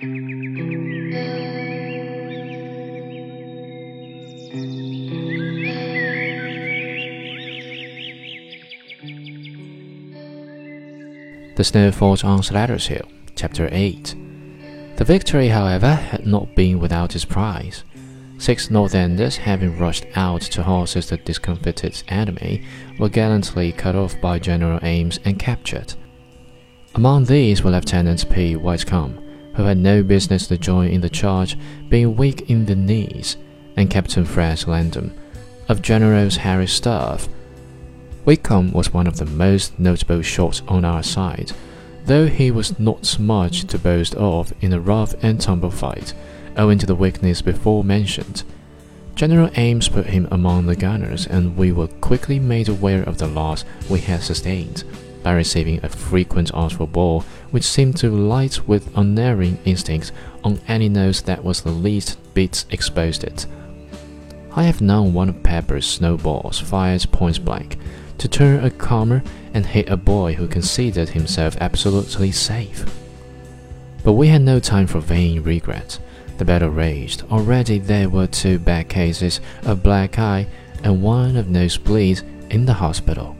The Snow Fort on Slatter's Hill, Chapter 8. The victory, however, had not been without its prize. Six North-Enders, having rushed out to horses the discomfited enemy, were gallantly cut off by General Ames and captured. Among these were Lieutenant P. Whitcomb, who had no business to join in the charge, being weak in the knees, and Captain Fred Langdon, of General Harris's staff, Whitcomb was one of the most notable shots on our side, though he was not much to boast of in a rough and tumble fight, owing to the weakness before mentioned. General Ames put him among the gunners, and we were quickly made aware of the loss we had sustained by receiving a frequent artful ball which seemed to light with unerring instinct on any nose that was the least bit exposed. It. I have known one of Pepper's snowballs fired point blank to turn a comer and hit a boy who considered himself absolutely safe. But we had no time for vain regret. The battle raged. Already there were two bad cases of black eye and one of nosebleed in the hospital.